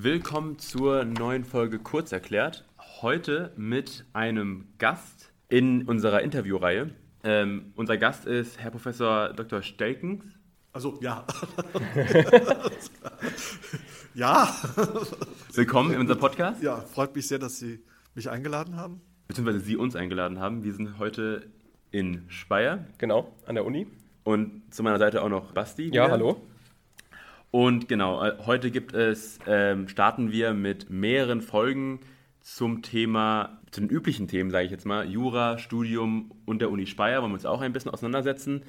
Willkommen zur neuen Folge Kurz erklärt. Heute mit einem Gast in unserer Interviewreihe. Ähm, unser Gast ist Herr Professor Dr. Stelkens. Also ja. ja. Willkommen in unserem Podcast. Ja, freut mich sehr, dass Sie mich eingeladen haben. Beziehungsweise Sie uns eingeladen haben. Wir sind heute in Speyer. Genau, an der Uni. Und zu meiner Seite auch noch Basti. Ja, hallo. Und genau, äh, heute gibt es, ähm, starten wir mit mehreren Folgen zum Thema, zu den üblichen Themen, sage ich jetzt mal, Jura, Studium und der Uni Speyer, wollen wir uns auch ein bisschen auseinandersetzen.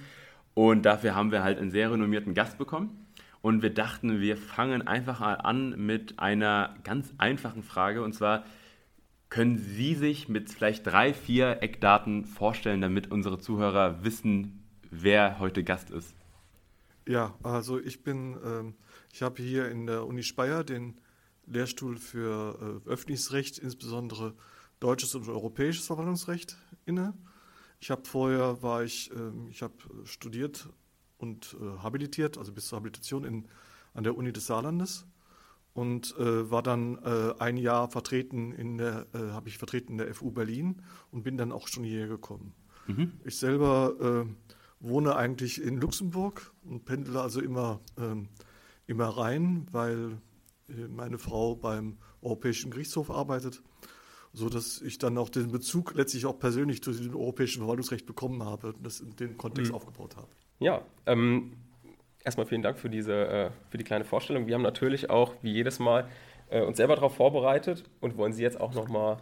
Und dafür haben wir halt einen sehr renommierten Gast bekommen. Und wir dachten, wir fangen einfach mal an mit einer ganz einfachen Frage. Und zwar, können Sie sich mit vielleicht drei, vier Eckdaten vorstellen, damit unsere Zuhörer wissen, wer heute Gast ist? Ja, also ich bin, ähm, ich habe hier in der Uni Speyer den Lehrstuhl für äh, öffentliches Recht, insbesondere deutsches und europäisches Verwaltungsrecht inne. Ich habe vorher war ich, äh, ich habe studiert und äh, habilitiert, also bis zur Habilitation in, an der Uni des Saarlandes und äh, war dann äh, ein Jahr vertreten in der, äh, habe ich vertreten in der FU Berlin und bin dann auch schon hierher gekommen. Mhm. Ich selber äh, wohne eigentlich in Luxemburg und pendle also immer, ähm, immer rein, weil äh, meine Frau beim Europäischen Gerichtshof arbeitet, sodass ich dann auch den Bezug letztlich auch persönlich zu dem europäischen Verwaltungsrecht bekommen habe und das in dem Kontext mhm. aufgebaut habe. Ja, ähm, erstmal vielen Dank für, diese, äh, für die kleine Vorstellung. Wir haben natürlich auch, wie jedes Mal, äh, uns selber darauf vorbereitet und wollen Sie jetzt auch nochmal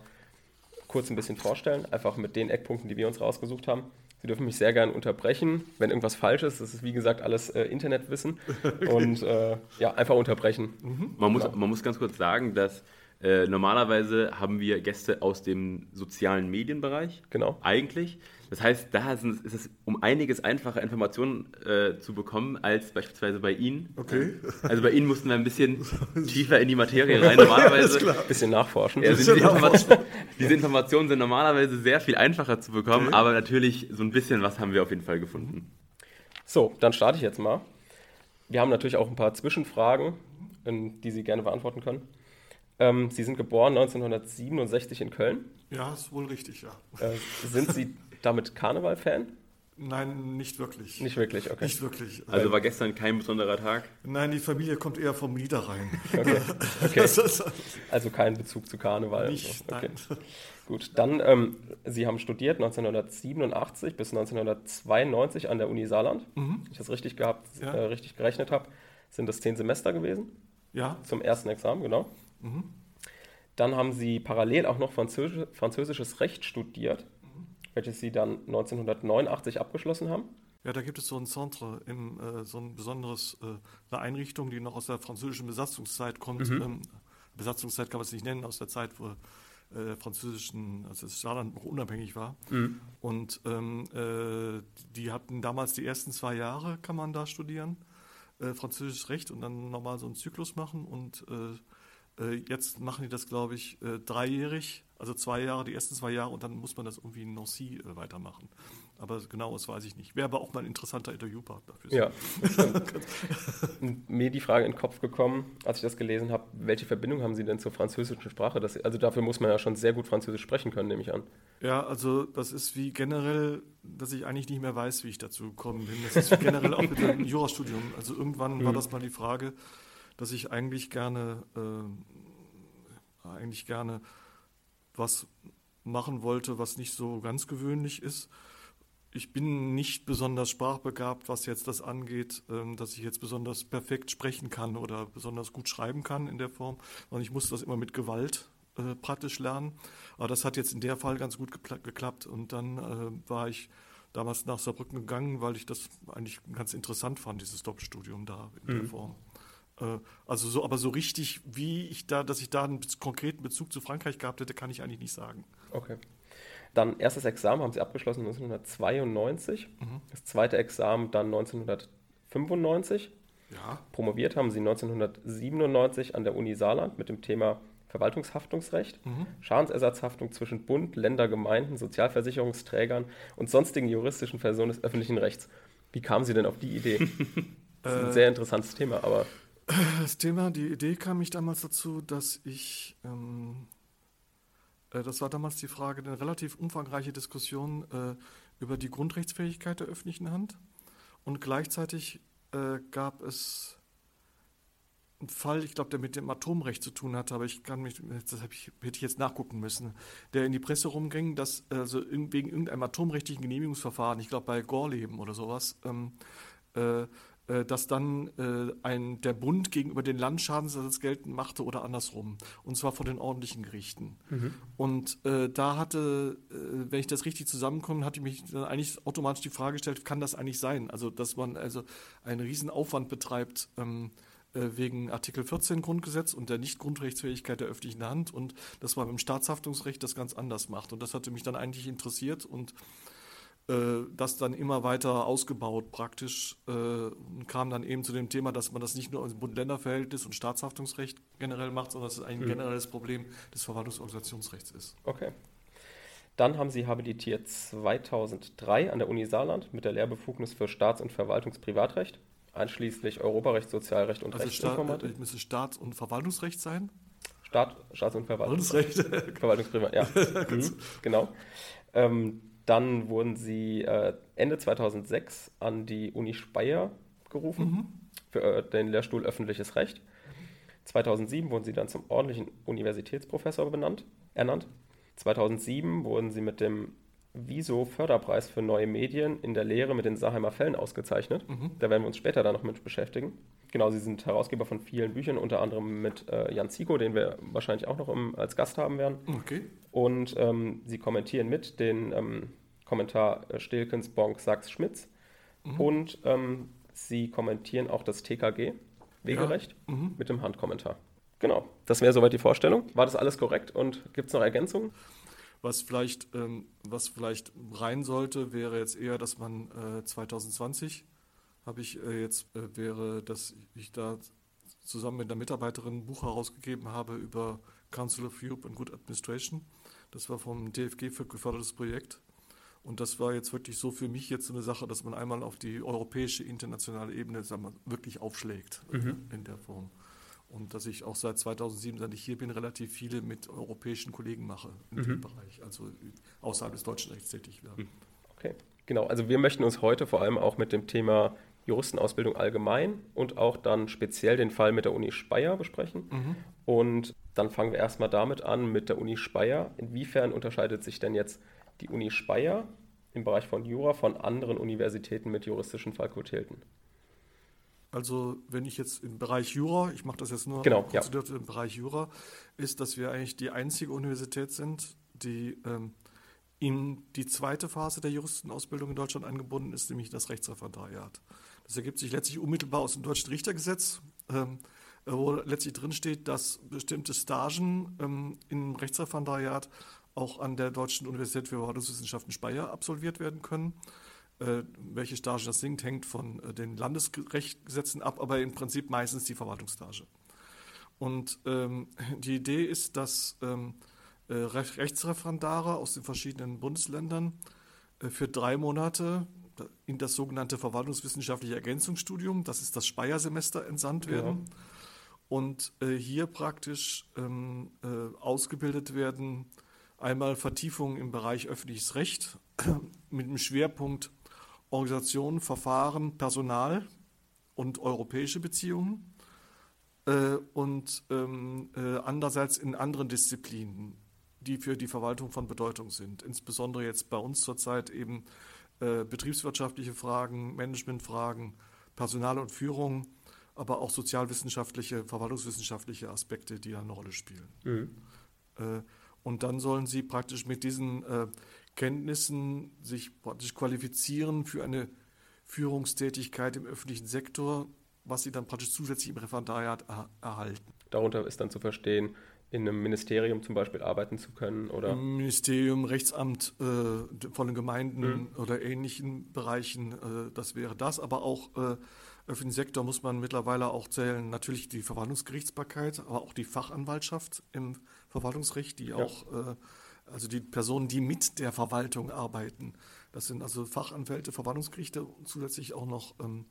kurz ein bisschen vorstellen, einfach mit den Eckpunkten, die wir uns rausgesucht haben. Sie dürfen mich sehr gern unterbrechen, wenn irgendwas falsch ist. Das ist wie gesagt alles äh, Internetwissen. Okay. Und äh, ja, einfach unterbrechen. Mhm. Man, muss, genau. man muss ganz kurz sagen, dass äh, normalerweise haben wir Gäste aus dem sozialen Medienbereich. Genau. Eigentlich. Das heißt, da ist es um einiges einfacher, Informationen äh, zu bekommen, als beispielsweise bei Ihnen. Okay. Also bei Ihnen mussten wir ein bisschen tiefer in die Materie rein. Normalerweise. ein bisschen nachforschen. Ja, diese, Information, diese, Informationen sind normalerweise sehr viel einfacher zu bekommen, okay. aber natürlich so ein bisschen was haben wir auf jeden Fall gefunden. So, dann starte ich jetzt mal. Wir haben natürlich auch ein paar Zwischenfragen, die Sie gerne beantworten können. Ähm, Sie sind geboren 1967 in Köln. Ja, ist wohl richtig, ja. Äh, sind Sie damit Karneval-Fan? Nein, nicht wirklich. Nicht wirklich, okay. Nicht wirklich. Also war gestern kein besonderer Tag? Nein, die Familie kommt eher vom Niederrhein. Okay. okay. Also kein Bezug zu Karneval. Nicht, so. okay. nein. Gut, dann, ähm, Sie haben studiert 1987 bis 1992 an der Uni Saarland. Mhm. Wenn ich das richtig gehabt, ja. äh, richtig gerechnet habe, sind das zehn Semester gewesen. Ja. Zum ersten Examen, genau. Mhm. Dann haben Sie parallel auch noch Französisch, französisches Recht studiert welches Sie dann 1989 abgeschlossen haben. Ja, da gibt es so ein Centre, im, äh, so ein besonderes, äh, eine Einrichtung, die noch aus der französischen Besatzungszeit kommt. Mhm. Ähm, Besatzungszeit kann man es nicht nennen, aus der Zeit, wo äh, französischen, also das Saarland noch unabhängig war. Mhm. Und ähm, äh, die hatten damals die ersten zwei Jahre, kann man da studieren, äh, französisches Recht und dann nochmal so einen Zyklus machen. Und äh, jetzt machen die das, glaube ich, dreijährig also zwei Jahre, die ersten zwei Jahre und dann muss man das irgendwie in Nancy äh, weitermachen. Aber genau, das weiß ich nicht. Wäre aber auch mal ein interessanter Interviewpartner für Sie. Ja. Mir die Frage in den Kopf gekommen, als ich das gelesen habe, welche Verbindung haben Sie denn zur französischen Sprache? Das, also dafür muss man ja schon sehr gut Französisch sprechen können, nehme ich an. Ja, also das ist wie generell, dass ich eigentlich nicht mehr weiß, wie ich dazu gekommen bin. Das ist generell auch mit dem Jurastudium. Also irgendwann mhm. war das mal die Frage, dass ich eigentlich gerne, äh, eigentlich gerne was machen wollte, was nicht so ganz gewöhnlich ist. Ich bin nicht besonders sprachbegabt, was jetzt das angeht, ähm, dass ich jetzt besonders perfekt sprechen kann oder besonders gut schreiben kann in der Form. Und ich muss das immer mit Gewalt äh, praktisch lernen. Aber das hat jetzt in der Fall ganz gut geklappt. Und dann äh, war ich damals nach Saarbrücken gegangen, weil ich das eigentlich ganz interessant fand, dieses Doppelstudium da in mhm. der Form. Äh, also so, aber so richtig, wie ich da, dass ich da einen konkreten Bezug zu Frankreich gehabt hätte, kann ich eigentlich nicht sagen. Okay. Dann erstes Examen haben Sie abgeschlossen 1992, mhm. das zweite Examen dann 1995. Ja. Promoviert haben Sie 1997 an der Uni Saarland mit dem Thema Verwaltungshaftungsrecht, mhm. Schadensersatzhaftung zwischen Bund, Länder, Gemeinden, Sozialversicherungsträgern und sonstigen juristischen Personen des öffentlichen Rechts. Wie kamen Sie denn auf die Idee? Das ist ein äh, sehr interessantes Thema, aber Das Thema, die Idee kam mich damals dazu, dass ich, ähm, äh, das war damals die Frage, eine relativ umfangreiche Diskussion äh, über die Grundrechtsfähigkeit der öffentlichen Hand. Und gleichzeitig äh, gab es einen Fall, ich glaube, der mit dem Atomrecht zu tun hatte, aber ich kann mich, das ich, hätte ich jetzt nachgucken müssen, der in die Presse rumging, dass also wegen irgendeinem atomrechtlichen Genehmigungsverfahren, ich glaube bei Gorleben oder sowas, ähm, äh, dass dann äh, ein, der Bund gegenüber den Land Schadensersatz geltend machte oder andersrum. Und zwar vor den ordentlichen Gerichten. Mhm. Und äh, da hatte, äh, wenn ich das richtig zusammenkomme, hatte ich mich dann eigentlich automatisch die Frage gestellt, kann das eigentlich sein? Also, dass man also einen riesen Aufwand betreibt, ähm, äh, wegen Artikel 14 Grundgesetz und der Nicht-Grundrechtsfähigkeit der öffentlichen Hand und dass man im Staatshaftungsrecht das ganz anders macht. Und das hatte mich dann eigentlich interessiert und äh, das dann immer weiter ausgebaut praktisch äh, und kam dann eben zu dem Thema, dass man das nicht nur im Bund-Länder-Verhältnis und Staatshaftungsrecht generell macht, sondern dass es ein mhm. generelles Problem des Verwaltungsorganisationsrechts ist. Okay. Dann haben Sie habilitiert 2003 an der Uni Saarland mit der Lehrbefugnis für Staats- und Verwaltungsprivatrecht, einschließlich Europarecht, Sozialrecht und also Rechtsinformatik. Staat, müsste Staats- und Verwaltungsrecht sein? Staat, Staats- und Verwaltungsrecht. Verwaltungsprivat, ja. mhm, genau. Ähm, dann wurden sie äh, Ende 2006 an die Uni Speyer gerufen mhm. für äh, den Lehrstuhl Öffentliches Recht. 2007 wurden sie dann zum ordentlichen Universitätsprofessor benannt, ernannt. 2007 wurden sie mit dem Wieso Förderpreis für neue Medien in der Lehre mit den Saheimer Fällen ausgezeichnet. Mhm. Da werden wir uns später dann noch mit beschäftigen. Genau, sie sind Herausgeber von vielen Büchern, unter anderem mit äh, Jan Zico, den wir wahrscheinlich auch noch im, als Gast haben werden. Okay. Und ähm, sie kommentieren mit den ähm, Kommentar äh, Stilkens, Bonk, Sachs, Schmitz. Mhm. Und ähm, sie kommentieren auch das TKG, Wegerecht, ja. mhm. mit dem Handkommentar. Genau, das wäre soweit die Vorstellung. War das alles korrekt und gibt es noch Ergänzungen? Was vielleicht, ähm, was vielleicht rein sollte, wäre jetzt eher, dass man äh, 2020 habe ich äh, jetzt, äh, wäre, dass ich da zusammen mit einer Mitarbeiterin ein Buch herausgegeben habe über Council of Europe and Good Administration. Das war vom DFG für gefördertes Projekt. Und das war jetzt wirklich so für mich jetzt so eine Sache, dass man einmal auf die europäische, internationale Ebene sagen wir, wirklich aufschlägt mhm. in der Form. Und dass ich auch seit 2007, seit ich hier bin, relativ viele mit europäischen Kollegen mache in mhm. dem Bereich, also außerhalb des deutschen Rechts tätig werde. Mhm. Okay, genau. Also wir möchten uns heute vor allem auch mit dem Thema Juristenausbildung allgemein und auch dann speziell den Fall mit der Uni Speyer besprechen. Mhm. Und dann fangen wir erstmal damit an mit der Uni Speyer. Inwiefern unterscheidet sich denn jetzt die Uni Speyer im Bereich von Jura von anderen Universitäten mit juristischen Fakultäten? Also wenn ich jetzt im Bereich Jura, ich mache das jetzt nur genau, ja. im Bereich Jura, ist, dass wir eigentlich die einzige Universität sind, die ähm, in die zweite Phase der Juristenausbildung in Deutschland angebunden ist, nämlich das Rechtsreferendariat. Das ergibt sich letztlich unmittelbar aus dem deutschen Richtergesetz, ähm, wo letztlich drinsteht, dass bestimmte Stagen ähm, im Rechtsreferendariat auch an der Deutschen Universität für Verwaltungswissenschaften Speyer absolviert werden können. Äh, welche Stage das singt, hängt von äh, den Landesrechtsgesetzen ab, aber im Prinzip meistens die Verwaltungsstage. Und ähm, die Idee ist, dass ähm, äh, Rechtsreferendare aus den verschiedenen Bundesländern äh, für drei Monate in das sogenannte verwaltungswissenschaftliche Ergänzungsstudium, das ist das Speyer-Semester, entsandt werden. Und äh, hier praktisch ähm, äh, ausgebildet werden Einmal Vertiefung im Bereich öffentliches Recht mit dem Schwerpunkt Organisation, Verfahren, Personal und europäische Beziehungen. Äh, und ähm, äh, andererseits in anderen Disziplinen, die für die Verwaltung von Bedeutung sind. Insbesondere jetzt bei uns zurzeit eben äh, betriebswirtschaftliche Fragen, Managementfragen, Personal und Führung, aber auch sozialwissenschaftliche, verwaltungswissenschaftliche Aspekte, die eine Rolle spielen. Mhm. Äh, und dann sollen sie praktisch mit diesen äh, Kenntnissen sich praktisch qualifizieren für eine Führungstätigkeit im öffentlichen Sektor, was sie dann praktisch zusätzlich im Referendariat er erhalten. Darunter ist dann zu verstehen, in einem Ministerium zum Beispiel arbeiten zu können oder? Ministerium, Rechtsamt äh, von den Gemeinden mhm. oder ähnlichen Bereichen, äh, das wäre das. Aber auch äh, öffentlichen Sektor muss man mittlerweile auch zählen, natürlich die Verwaltungsgerichtsbarkeit, aber auch die Fachanwaltschaft im Verwaltungsrecht, die ja. auch, äh, also die Personen, die mit der Verwaltung arbeiten. Das sind also Fachanwälte, Verwaltungsgerichte und zusätzlich auch noch ähm,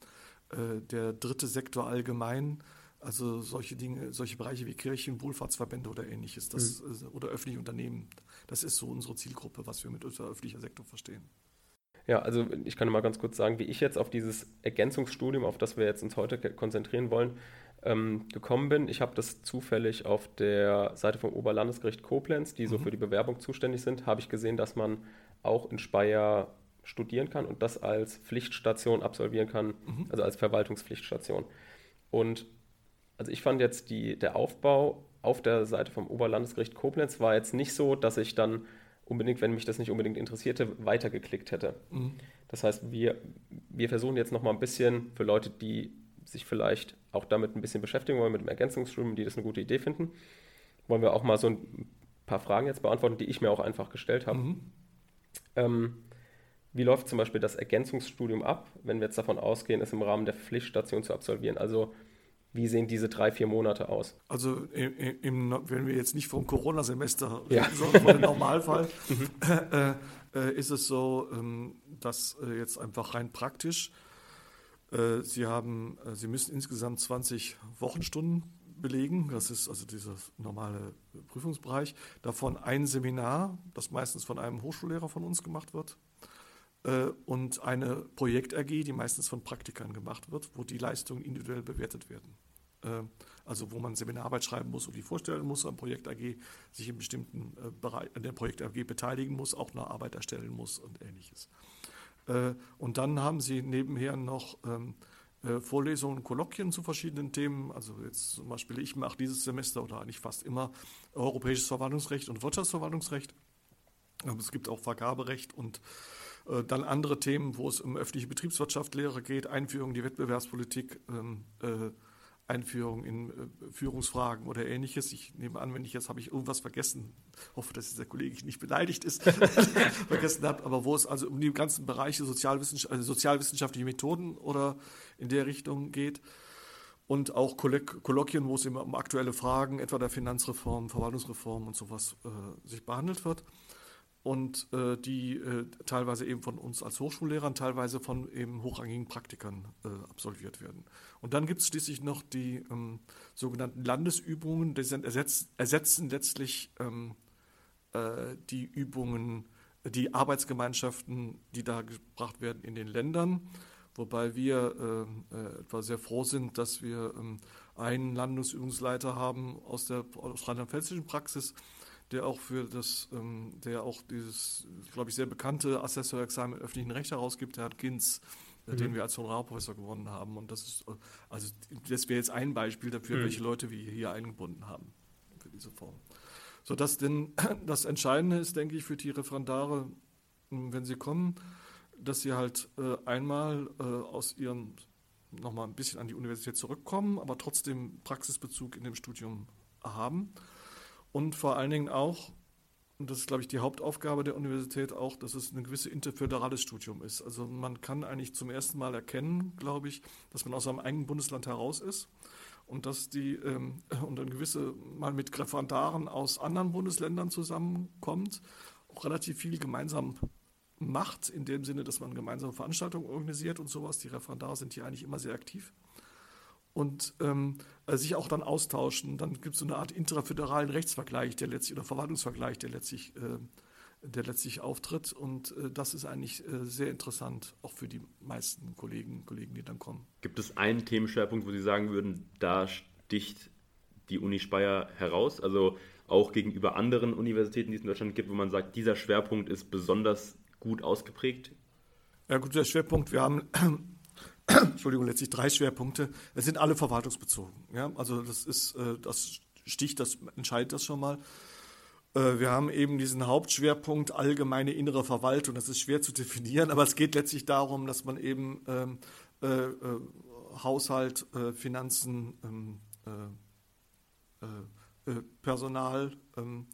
äh, der dritte Sektor allgemein, Also solche Dinge, solche Bereiche wie Kirchen, Wohlfahrtsverbände oder ähnliches, das, mhm. oder öffentliche Unternehmen. Das ist so unsere Zielgruppe, was wir mit öffentlicher Sektor verstehen. Ja, also ich kann mal ganz kurz sagen, wie ich jetzt auf dieses Ergänzungsstudium, auf das wir jetzt uns heute konzentrieren wollen, ähm, gekommen bin. Ich habe das zufällig auf der Seite vom Oberlandesgericht Koblenz, die so mhm. für die Bewerbung zuständig sind, habe ich gesehen, dass man auch in Speyer studieren kann und das als Pflichtstation absolvieren kann, mhm. also als Verwaltungspflichtstation. Und also ich fand jetzt die, der Aufbau auf der Seite vom Oberlandesgericht Koblenz war jetzt nicht so, dass ich dann unbedingt, wenn mich das nicht unbedingt interessierte, weitergeklickt hätte. Mhm. Das heißt, wir, wir versuchen jetzt nochmal ein bisschen für Leute, die sich vielleicht auch damit ein bisschen beschäftigen wollen, mit dem Ergänzungsstudium, die das eine gute Idee finden, wollen wir auch mal so ein paar Fragen jetzt beantworten, die ich mir auch einfach gestellt habe. Mhm. Ähm, wie läuft zum Beispiel das Ergänzungsstudium ab, wenn wir jetzt davon ausgehen, es im Rahmen der Pflichtstation zu absolvieren? Also wie sehen diese drei, vier Monate aus? Also im, im, wenn wir jetzt nicht vom Corona-Semester ja. reden, sondern vom Normalfall, mhm. äh, äh, ist es so, ähm, dass äh, jetzt einfach rein praktisch, äh, Sie, haben, äh, Sie müssen insgesamt 20 Wochenstunden belegen. Das ist also dieser normale Prüfungsbereich. Davon ein Seminar, das meistens von einem Hochschullehrer von uns gemacht wird äh, und eine Projekt-AG, die meistens von Praktikern gemacht wird, wo die Leistungen individuell bewertet werden. Äh, also wo man Seminararbeit schreiben muss und die vorstellen muss, am Projekt AG sich in bestimmten äh, Bereich, an der Projekt AG beteiligen muss, auch eine Arbeit erstellen muss und ähnliches. Und dann haben sie nebenher noch ähm, Vorlesungen, Kolloquien zu verschiedenen Themen. Also jetzt zum Beispiel, ich mache dieses Semester oder eigentlich fast immer europäisches Verwaltungsrecht und Wirtschaftsverwaltungsrecht. Aber es gibt auch Vergaberecht und äh, dann andere Themen, wo es um öffentliche Betriebswirtschaftslehre geht, Einführung in die Wettbewerbspolitik, ähm, äh, Einführung in äh, Führungsfragen oder ähnliches. Ich nehme an, wenn ich jetzt habe ich irgendwas vergessen, hoffe, dass dieser Kollege nicht beleidigt ist, vergessen habe, aber wo es also um die ganzen Bereiche Sozialwissenschaft, also sozialwissenschaftliche Methoden oder in der Richtung geht. Und auch Kolloquien, wo es immer um aktuelle Fragen, etwa der Finanzreform, Verwaltungsreform und sowas äh, sich behandelt wird und äh, die äh, teilweise eben von uns als Hochschullehrern, teilweise von eben hochrangigen Praktikern äh, absolviert werden. Und dann gibt es schließlich noch die ähm, sogenannten Landesübungen, die sind ersetz, ersetzen letztlich ähm, äh, die Übungen, die Arbeitsgemeinschaften, die da gebracht werden in den Ländern. Wobei wir äh, äh, etwa sehr froh sind, dass wir ähm, einen Landesübungsleiter haben aus der aus rheinland-pfälzischen Praxis, der auch für das, ähm, der auch dieses, glaube ich, sehr bekannte Assessorexamen im öffentlichen Recht herausgibt, der hat Ginz, äh, mhm. den wir als Honorarprofessor gewonnen haben. Und das ist, also das wäre jetzt ein Beispiel dafür, mhm. welche Leute wir hier eingebunden haben für diese Form. So dass denn das Entscheidende ist, denke ich, für die Referendare, hm, wenn sie kommen, dass sie halt äh, einmal äh, aus ihrem nochmal ein bisschen an die Universität zurückkommen, aber trotzdem Praxisbezug in dem Studium haben und vor allen Dingen auch, und das ist, glaube ich, die Hauptaufgabe der Universität auch, dass es ein gewisses interföderales Studium ist. Also man kann eigentlich zum ersten Mal erkennen, glaube ich, dass man aus seinem eigenen Bundesland heraus ist und dass die ähm, und ein gewisse mal mit Referendaren aus anderen Bundesländern zusammenkommt, auch relativ viel gemeinsam macht, in dem Sinne, dass man gemeinsame Veranstaltungen organisiert und sowas. Die Referendare sind hier eigentlich immer sehr aktiv und ähm, äh, sich auch dann austauschen. Dann gibt es so eine Art intraföderalen Rechtsvergleich, der letztlich oder Verwaltungsvergleich, der letztlich, äh, der letztlich auftritt. Und äh, das ist eigentlich äh, sehr interessant, auch für die meisten Kollegen, Kollegen, die dann kommen. Gibt es einen Themenschwerpunkt, wo Sie sagen würden, da sticht die Uni Speyer heraus? Also auch gegenüber anderen Universitäten, die es in Deutschland gibt, wo man sagt, dieser Schwerpunkt ist besonders gut ausgeprägt? Ja gut, der Schwerpunkt, wir haben Entschuldigung, letztlich drei Schwerpunkte. Es sind alle verwaltungsbezogen. Ja? Also das ist, äh, das sticht, das entscheidet das schon mal. Äh, wir haben eben diesen Hauptschwerpunkt allgemeine innere Verwaltung. Das ist schwer zu definieren, aber es geht letztlich darum, dass man eben ähm, äh, äh, Haushalt, äh, Finanzen, ähm, äh, Personal ähm,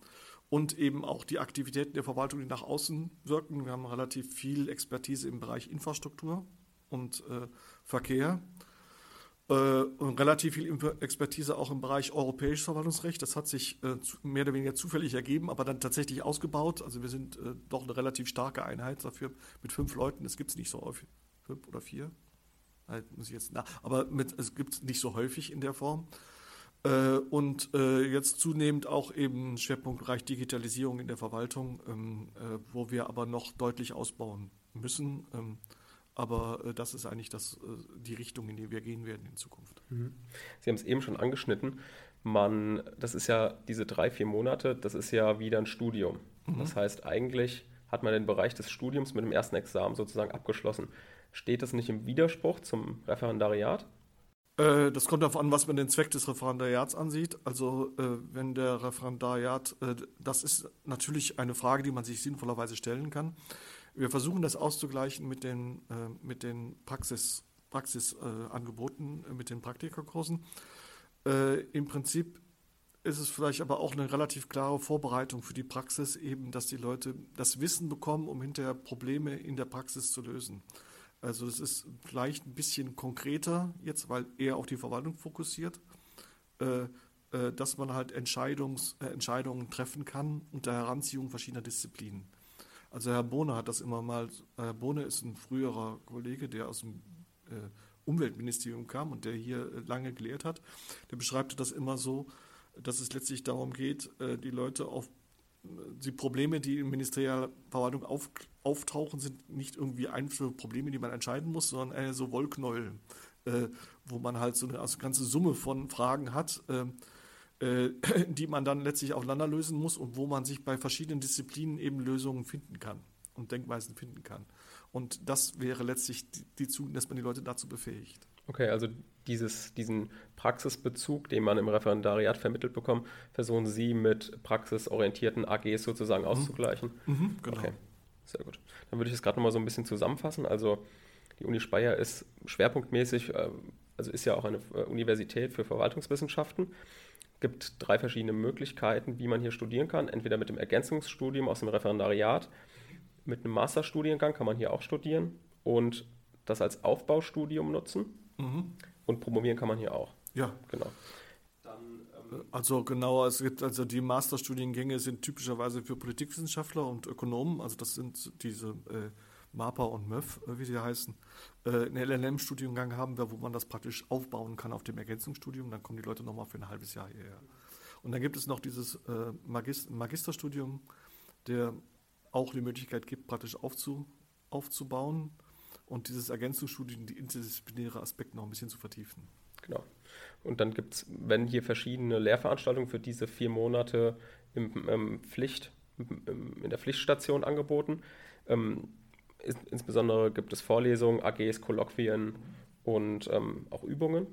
und eben auch die Aktivitäten der Verwaltung, die nach außen wirken. Wir haben relativ viel Expertise im Bereich Infrastruktur und äh, Verkehr. Äh, und relativ viel Expertise auch im Bereich europäisches Verwaltungsrecht. Das hat sich äh, mehr oder weniger zufällig ergeben, aber dann tatsächlich ausgebaut. Also wir sind äh, doch eine relativ starke Einheit dafür mit fünf Leuten. Das gibt es nicht so häufig. Fünf oder vier? Halt muss ich jetzt nach, aber mit, es gibt es nicht so häufig in der Form. Und jetzt zunehmend auch eben Schwerpunktbereich Digitalisierung in der Verwaltung, ähm, äh, wo wir aber noch deutlich ausbauen müssen. Aber äh, das ist eigentlich das, äh, die Richtung, in die wir gehen werden in Zukunft. Mhm. Sie haben es eben schon angeschnitten. Man, das ist ja diese drei, vier Monate, das ist ja wieder ein Studium. Mhm. Das heißt, eigentlich hat man den Bereich des Studiums mit dem ersten Examen sozusagen abgeschlossen. Steht das nicht im Widerspruch zum Referendariat? Äh, das kommt darauf an, was man den Zweck des Referendariats ansieht. Also äh, wenn der Referendariat, äh, das ist natürlich eine Frage, die man sich sinnvollerweise stellen kann. Wir versuchen das auszugleichen mit den, äh, mit den Praxis, Praxisangeboten, äh, mit den Praktikerkursen. Äh, Im Prinzip ist es vielleicht aber auch eine relativ klare Vorbereitung für die Praxis, eben, dass die Leute das Wissen bekommen, um hinterher Probleme in der Praxis zu lösen. Also es ist vielleicht ein bisschen konkreter jetzt, weil eher auf die Verwaltung fokussiert, äh, äh, dass man halt Entscheidungs, äh, Entscheidungen treffen kann unter Heranziehung verschiedener Disziplinen. Also Herr Bohne hat das immer mal, Herr Bohne ist ein früherer Kollege, der aus dem äh, Umweltministerium kam und der hier äh, lange gelehrt hat. Der beschreibt das immer so, dass es letztlich darum geht, äh, die Leute auf die Probleme, die in ministerialer Verwaltung auf, auftauchen, sind nicht irgendwie einzelne Probleme, die man entscheiden muss, sondern eher so Wollknäuel, äh, wo man halt so eine also ganze Summe von Fragen hat, äh, äh, die man dann letztlich aufeinander lösen muss und wo man sich bei verschiedenen Disziplinen eben Lösungen finden kann und Denkweisen finden kann. Und das wäre letztlich die, die dass man die Leute dazu befähigt. Okay, also dieses, diesen Praxisbezug, den man im Referendariat vermittelt bekommt, versuchen Sie mit praxisorientierten AGs sozusagen mhm. auszugleichen. Mhm, genau. Okay, sehr gut. Dann würde ich es gerade nochmal so ein bisschen zusammenfassen. Also die Uni Speyer ist schwerpunktmäßig, äh, also ist ja auch eine äh, Universität für Verwaltungswissenschaften gibt drei verschiedene Möglichkeiten, wie man hier studieren kann. Entweder mit dem Ergänzungsstudium aus dem Referendariat, mit einem Masterstudiengang kann man hier auch studieren und das als Aufbaustudium nutzen. Mhm. Und promovieren kann man hier auch. Ja. Genau. Dann, ähm also genau, es gibt also die Masterstudiengänge sind typischerweise für Politikwissenschaftler und Ökonomen. Also das sind diese äh, MAPA und MEF, äh, wie sie heißen, äh, einen LLM-Studiengang haben wo man das praktisch aufbauen kann auf dem Ergänzungsstudium. Dann kommen die Leute nochmal für ein halbes Jahr hierher. Und dann gibt es noch dieses äh, Magisterstudium, der auch die Möglichkeit gibt, praktisch aufzu, aufzubauen und dieses Ergänzungsstudium, die interdisziplinäre Aspekte noch ein bisschen zu vertiefen. Genau. Und dann gibt es, wenn hier verschiedene Lehrveranstaltungen für diese vier Monate im, im Pflicht, in der Pflichtstation angeboten. Ähm, Insbesondere gibt es Vorlesungen, AGs, Kolloquien und ähm, auch Übungen.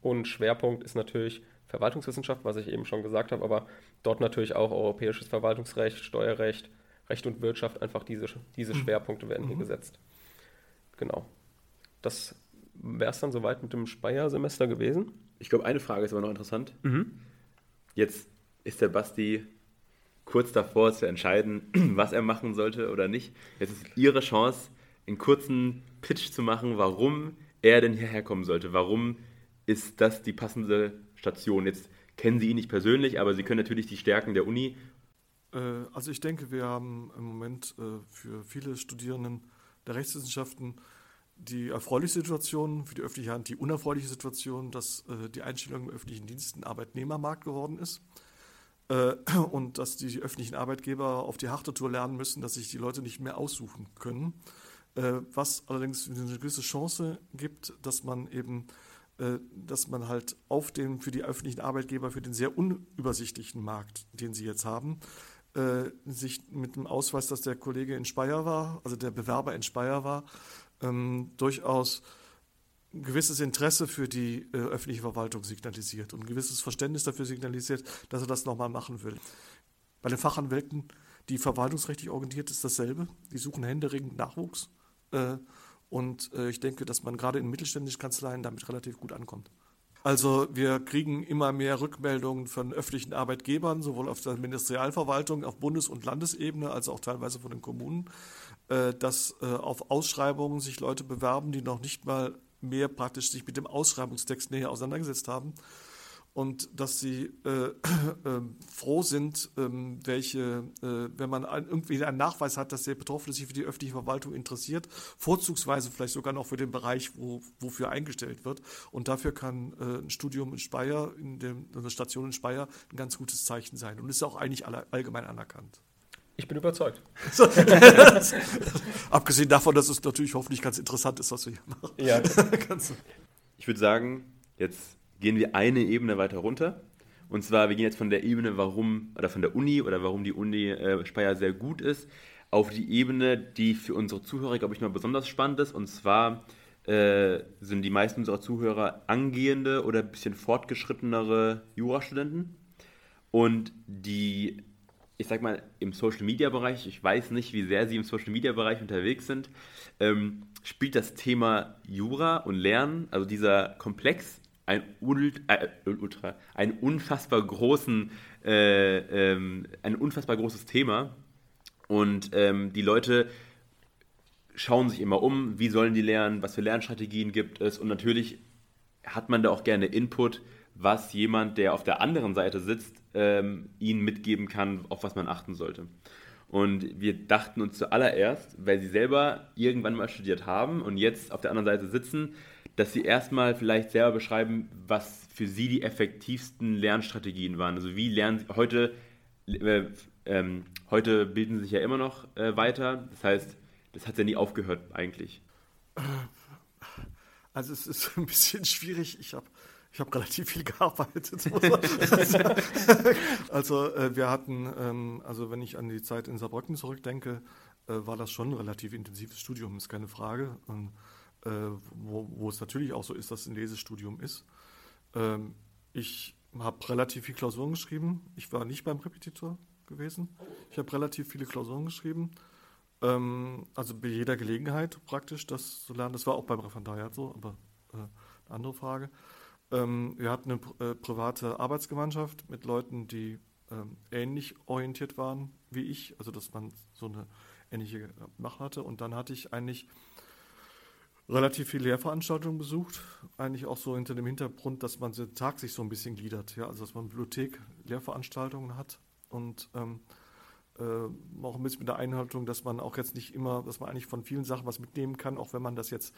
Und Schwerpunkt ist natürlich Verwaltungswissenschaft, was ich eben schon gesagt habe, aber dort natürlich auch europäisches Verwaltungsrecht, Steuerrecht, Recht und Wirtschaft, einfach diese, diese mhm. Schwerpunkte werden hier mhm. gesetzt. Genau. Das wäre es dann soweit mit dem Speyer-Semester gewesen. Ich glaube, eine Frage ist aber noch interessant. Mhm. Jetzt ist der Basti kurz davor zu entscheiden, was er machen sollte oder nicht. Jetzt ist Ihre Chance, einen kurzen Pitch zu machen, warum er denn hierher kommen sollte. Warum ist das die passende Station? Jetzt kennen Sie ihn nicht persönlich, aber Sie können natürlich die Stärken der Uni. Äh, also ich denke, wir haben im Moment äh, für viele Studierenden der Rechtswissenschaften die erfreuliche Situation, für die öffentliche Hand die unerfreuliche Situation, dass äh, die Einstellung im öffentlichen Dienst ein Arbeitnehmermarkt geworden ist. Äh, und dass die öffentlichen Arbeitgeber auf die harte Tour lernen müssen, dass sich die Leute nicht mehr aussuchen können. Äh, was allerdings eine gewisse Chance gibt, dass man eben, äh, dass man halt auf den, für die öffentlichen Arbeitgeber, für den sehr unübersichtlichen Markt, den sie jetzt haben, sich mit dem Ausweis, dass der Kollege in Speyer war, also der Bewerber in Speyer war, ähm, durchaus ein gewisses Interesse für die äh, öffentliche Verwaltung signalisiert und ein gewisses Verständnis dafür signalisiert, dass er das nochmal machen will. Bei den Fachanwälten, die verwaltungsrechtlich orientiert, ist dasselbe. Die suchen händeringend Nachwuchs. Äh, und äh, ich denke, dass man gerade in mittelständischen Kanzleien damit relativ gut ankommt. Also wir kriegen immer mehr Rückmeldungen von öffentlichen Arbeitgebern, sowohl auf der Ministerialverwaltung, auf Bundes- und Landesebene, als auch teilweise von den Kommunen, äh, dass äh, auf Ausschreibungen sich Leute bewerben, die noch nicht mal mehr praktisch sich mit dem Ausschreibungstext näher auseinandergesetzt haben. und dass sie äh, äh, froh sind, ähm, welche, äh, wenn man ein, irgendwie einen Nachweis hat, dass der Betroffene sich für die öffentliche Verwaltung interessiert, vorzugsweise vielleicht sogar noch für den Bereich, wo, wofür eingestellt wird. Und dafür kann äh, ein Studium in Speyer, in der Station in Speyer, ein ganz gutes Zeichen sein und ist auch eigentlich alle, allgemein anerkannt. Ich bin überzeugt. Abgesehen davon, dass es natürlich hoffentlich ganz interessant ist, was wir hier machen. Ja. ich würde sagen, jetzt gehen wir eine Ebene weiter runter. Und zwar, wir gehen jetzt von der Ebene, warum, oder von der Uni oder warum die Uni äh, Speyer sehr gut ist, auf die Ebene, die für unsere Zuhörer, glaube ich, mal besonders spannend ist. Und zwar äh, sind die meisten unserer Zuhörer angehende oder ein bisschen fortgeschrittenere Jurastudenten. Und die, ich sag mal, im Social Media Bereich, ich weiß nicht, wie sehr sie im Social Media Bereich unterwegs sind, ähm, spielt das Thema Jura und Lernen, also dieser Komplex, ein, äh, ultra, ein unfassbar großen, äh, ähm, ein unfassbar großes Thema. Und ähm, die Leute schauen sich immer um, wie sollen die lernen, was für Lernstrategien gibt es. Und natürlich hat man da auch gerne Input, was jemand, der auf der anderen Seite sitzt, ähm, ihnen mitgeben kann, auf was man achten sollte. Und wir dachten uns zuallererst, weil sie selber irgendwann mal studiert haben und jetzt auf der anderen Seite sitzen, dass Sie erstmal vielleicht selber beschreiben, was für Sie die effektivsten Lernstrategien waren. Also wie lernen Sie heute, äh, ähm, heute bilden Sie sich ja immer noch äh, weiter. Das heißt, das hat ja nie aufgehört eigentlich. Also es ist ein bisschen schwierig. Ich habe ich habe relativ viel gearbeitet. also äh, wir hatten, ähm, also wenn ich an die Zeit in Saarbrücken zurückdenke, äh, war das schon ein relativ intensives Studium, ist keine Frage. Und äh, wo, wo, es natürlich auch so ist, dass es ein Lesestudium ist. Ähm, ich habe relativ viele Klausuren geschrieben. Ich war nicht beim Repetitor gewesen. Ich habe relativ viele Klausuren geschrieben. Ähm, also bei jeder Gelegenheit praktisch das zu lernen. Das war auch beim Referendariat so, aber eine andere Frage. Ähm, wir hatten eine äh, private Arbeitsgemeinschaft mit Leuten, die ähm, ähnlich orientiert waren wie ich, also dass man so eine ähnliche Macht hatte. Und dann hatte ich eigentlich relativ viele Lehrveranstaltungen besucht, eigentlich auch so hinter dem Hintergrund, dass man den Tag sich so ein bisschen gliedert, ja, also dass man Bibliothek, Lehrveranstaltungen hat und ähm, äh, auch ein bisschen mit der Einhaltung, dass man auch jetzt nicht immer, dass man eigentlich von vielen Sachen was mitnehmen kann, auch wenn man das jetzt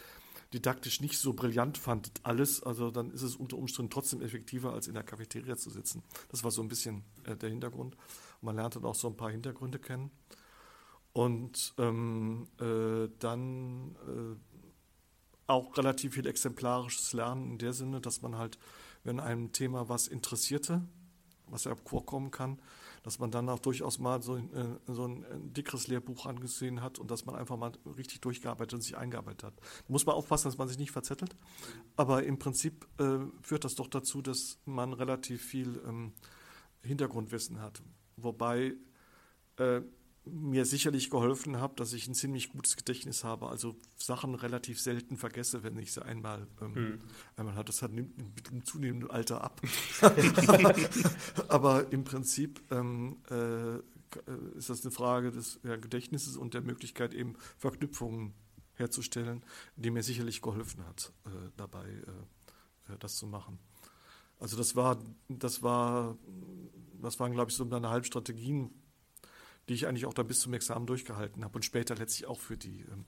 didaktisch nicht so brillant fand, alles, also dann ist es unter Umständen trotzdem effektiver, als in der Cafeteria zu sitzen. Das war so ein bisschen äh, der Hintergrund. man lernt dann auch so ein paar Hintergründe kennen. Und ähm, äh, dann äh, auch relativ viel exemplarisches Lernen in der Sinne, dass man halt, wenn einem Thema was interessierte, was ja vorkommen kann, dass man dann auch durchaus mal so, äh, so ein, ein, dickeres Lehrbuch angesehen hat und dass man einfach mal richtig durchgearbeitet und sich eingearbeitet hat. Muss man aufpassen, dass man sich nicht verzettelt, aber im Prinzip äh, führt das doch dazu, dass man relativ viel ähm, Hintergrundwissen hat. Wobei äh, mir sicherlich geholfen hat, dass ich ein ziemlich gutes Gedächtnis habe. Also Sachen relativ selten vergesse, wenn ich sie einmal, ähm, mhm. einmal hatte. Das hat, nimmt mit dem zunehmenden Alter ab. Aber im Prinzip ähm, äh, ist das eine Frage des ja, Gedächtnisses und der Möglichkeit, eben Verknüpfungen herzustellen, die mir sicherlich geholfen hat, äh, dabei äh, äh das zu machen. Also das war, das war, das waren, glaube ich, so meine Halbstrategien, die ich eigentlich auch dann bis zum Examen durchgehalten habe und später letztlich auch für die ähm,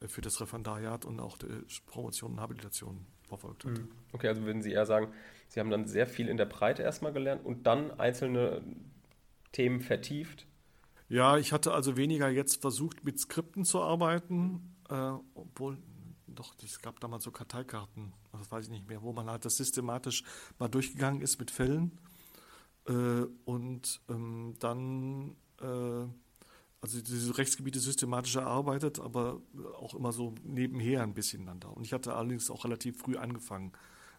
äh, für das Referendariat und auch die Promotion und Habilitation verfolgt hatte. Mhm. Okay, also würden Sie eher sagen, Sie haben dann sehr viel in der Breite erstmal gelernt und dann einzelne Themen vertieft? Ja, ich hatte also weniger jetzt versucht, mit Skripten zu arbeiten, äh, obwohl doch, es gab damals so Karteikarten, das weiß ich nicht mehr, wo man halt das systematisch mal durchgegangen ist mit Fällen. Äh, und ähm, dann äh, also diese Rechtsgebiete systematisch erarbeitet, aber auch immer so nebenher ein bisschen einander. Und ich hatte allerdings auch relativ früh angefangen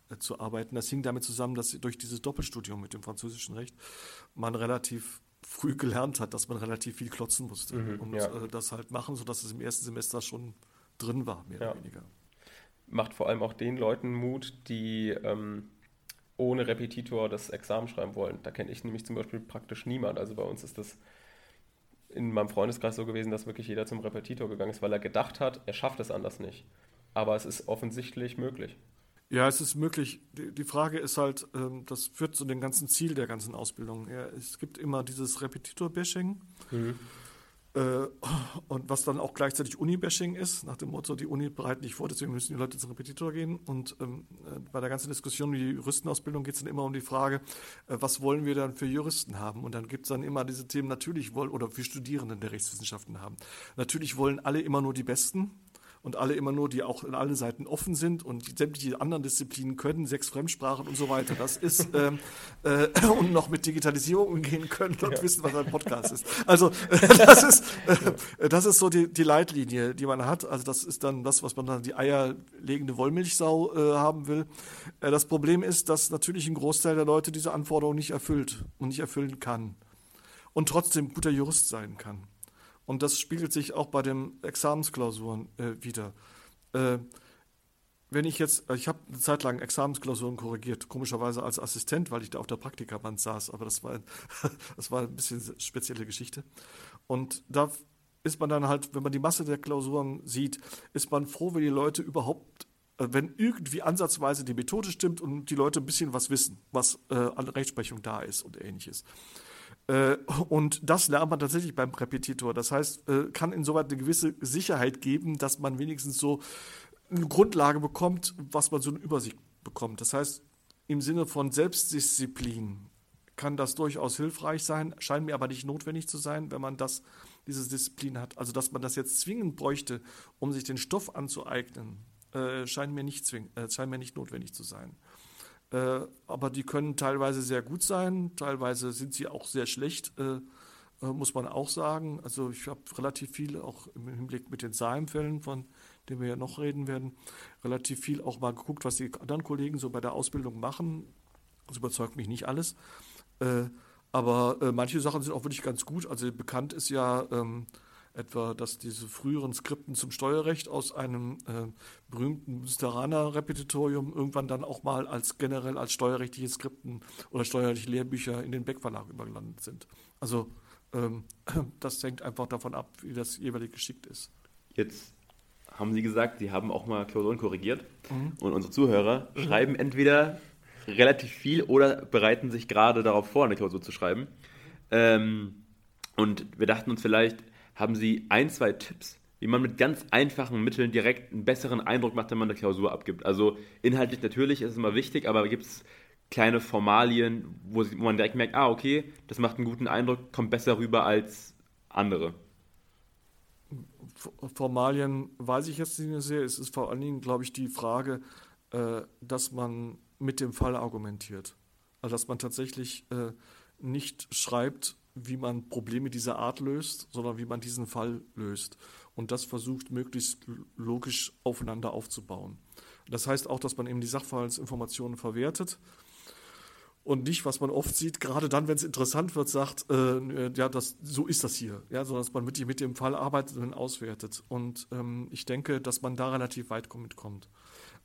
äh, zu arbeiten. Das hing damit zusammen, dass durch dieses Doppelstudium mit dem französischen Recht man relativ früh gelernt hat, dass man relativ viel klotzen musste mhm, und ja. äh, das halt machen, sodass es im ersten Semester schon drin war, mehr ja. oder weniger. Macht vor allem auch den Leuten Mut, die ähm, ohne Repetitor das Examen schreiben wollen. Da kenne ich nämlich zum Beispiel praktisch niemand. Also bei uns ist das in meinem Freundeskreis so gewesen, dass wirklich jeder zum Repetitor gegangen ist, weil er gedacht hat, er schafft es anders nicht. Aber es ist offensichtlich möglich. Ja, es ist möglich. Die, Frage ist halt, ähm, das führt zu dem ganzen Ziel der ganzen Ausbildung. Es gibt immer dieses Repetitor-Bashing. Mhm. Äh, und was dann auch gleichzeitig Uni-Bashing ist, nach dem Motto, die Uni bereitet nicht vor, deswegen müssen die Leute zum Repetitor gehen. Und ähm, äh, bei der ganzen Diskussion um die Juristenausbildung geht es dann immer um die Frage, äh, was wollen wir dann für Juristen haben? Und dann gibt es dann immer diese Themen, natürlich wollen, oder für Studierenden der Rechtswissenschaften haben. Natürlich wollen alle immer nur die Besten und alle immer nur, die auch in alle Seiten offen sind und sämtliche anderen Disziplinen können, sechs Fremdsprachen und so weiter. Das ist ähm, äh, und noch mit Digitalisierung umgehen können und ja. wissen, was ein Podcast ist. Also äh, das ist äh, das ist so die, die Leitlinie, die man hat. Also das ist dann das, was man dann die eierlegende Wollmilchsau äh, haben will. Äh, das Problem ist, dass natürlich ein Großteil der Leute diese Anforderungen nicht erfüllt und nicht erfüllen kann und trotzdem guter Jurist sein kann. Und das spiegelt sich auch bei den Examensklausuren äh, wieder. Äh, wenn ich jetzt, ich habe eine Zeit lang Examensklausuren korrigiert, komischerweise als Assistent, weil ich da auf der Praktikaband saß, aber das war, das war ein bisschen spezielle Geschichte. Und da ist man dann halt, wenn man die Masse der Klausuren sieht, ist man froh, wenn die Leute überhaupt, äh, wenn irgendwie ansatzweise die Methode stimmt und die Leute ein bisschen was wissen, was äh, an Rechtsprechung da ist und ähnliches. Äh, und das lernt man tatsächlich beim Repetitor. Das heißt, äh, kann insoweit eine gewisse Sicherheit geben, dass man wenigstens so eine Grundlage bekommt, was man so eine Übersicht bekommt. Das heißt, im Sinne von Selbstdisziplin kann das durchaus hilfreich sein, scheint mir aber nicht notwendig zu sein, wenn man das, diese Disziplin hat. Also, dass man das jetzt zwingend bräuchte, um sich den Stoff anzueignen, äh, scheint, mir nicht zwing, scheint mir nicht notwendig zu sein. Äh, aber die können teilweise sehr gut sein, teilweise sind sie auch sehr schlecht, äh, äh muss man auch sagen. Also ich habe relativ viel, auch im Hinblick mit den Salmfällen, von denen wir ja noch reden werden, relativ viel auch mal geguckt, was die anderen Kollegen so bei der Ausbildung machen. Das überzeugt mich nicht alles. Äh, aber äh, manche Sachen sind auch wirklich ganz gut. Also bekannt ist ja ähm, etwa, dass diese früheren Skripten zum Steuerrecht aus einem äh, berühmten Münsteraner Repetitorium irgendwann dann auch mal als generell als steuerrechtliche Skripten oder steuerliche Lehrbücher in den Beck Verlag übergelandet sind. Also ähm, das hängt einfach davon ab, wie das jeweilig geschickt ist. Jetzt haben Sie gesagt, Sie haben auch mal Klausuren korrigiert mhm. und unsere Zuhörer mhm. schreiben entweder relativ viel oder bereiten sich gerade darauf vor, eine Klausur zu schreiben. Ähm, und wir dachten uns vielleicht, haben Sie ein, zwei Tipps, wie man mit ganz einfachen Mitteln direkt einen besseren Eindruck macht, wenn man eine Klausur abgibt. Also inhaltlich natürlich ist es immer wichtig, aber gibt es kleine Formalien, wo, man direkt merkt, ah, okay, das macht einen guten Eindruck, kommt besser rüber als andere. Formalien weiß ich jetzt nicht mehr sehr. Es ist vor allen Dingen, glaube ich, die Frage, äh, dass man mit dem Fall argumentiert. Also dass man tatsächlich äh, nicht schreibt, wie man Probleme dieser Art löst, sondern wie man diesen Fall löst. Und das versucht möglichst logisch aufeinander aufzubauen. Das heißt auch, dass man eben die Sachverhaltsinformationen verwertet und nicht, was man oft sieht, gerade dann, wenn es interessant wird, sagt, äh, ja, das, so ist das hier, ja, sondern dass man wirklich mit dem Fall arbeitet und auswertet. Und ähm, ich denke, dass man da relativ weit mitkommt.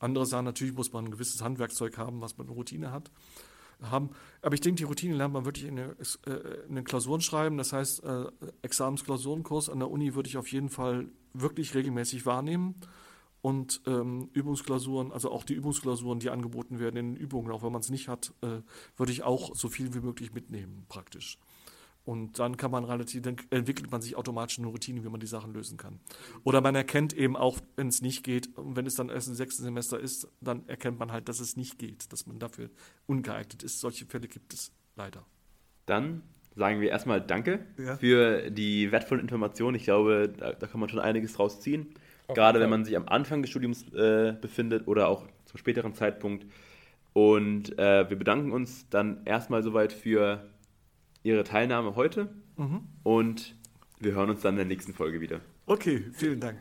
Andere sagen, natürlich muss man ein gewisses Handwerkzeug haben, was man eine Routine hat haben. Aber ich denke, die Routine lernt man wirklich in, eine, äh, in den Klausuren schreiben. Das heißt, äh, Examensklausurenkurs an der Uni würde ich auf jeden Fall wirklich regelmäßig wahrnehmen. Und ähm, Übungsklausuren, also auch die Übungsklausuren, die angeboten werden in den Übungen, auch wenn man es nicht hat, äh, würde ich auch so viel wie möglich mitnehmen, praktisch. Und dann kann man relativ, dann entwickelt man sich automatisch eine Routine, wie man die Sachen lösen kann. Oder man erkennt eben auch, wenn es nicht geht, und wenn es dann erst im sechsten Semester ist, dann erkennt man halt, dass es nicht geht, dass man dafür ungeeignet ist. Solche Fälle gibt es leider. Dann sagen wir erstmal Danke ja. für die wertvollen Informationen. Ich glaube, da, da, kann man schon einiges draus ziehen. Okay, Gerade wenn man sich am Anfang des Studiums äh, befindet oder auch zum späteren Zeitpunkt. Und äh, wir bedanken uns dann erstmal soweit für Ihre Teilnahme heute mhm. und wir hören uns dann in der nächsten Folge wieder. Okay, vielen Dank.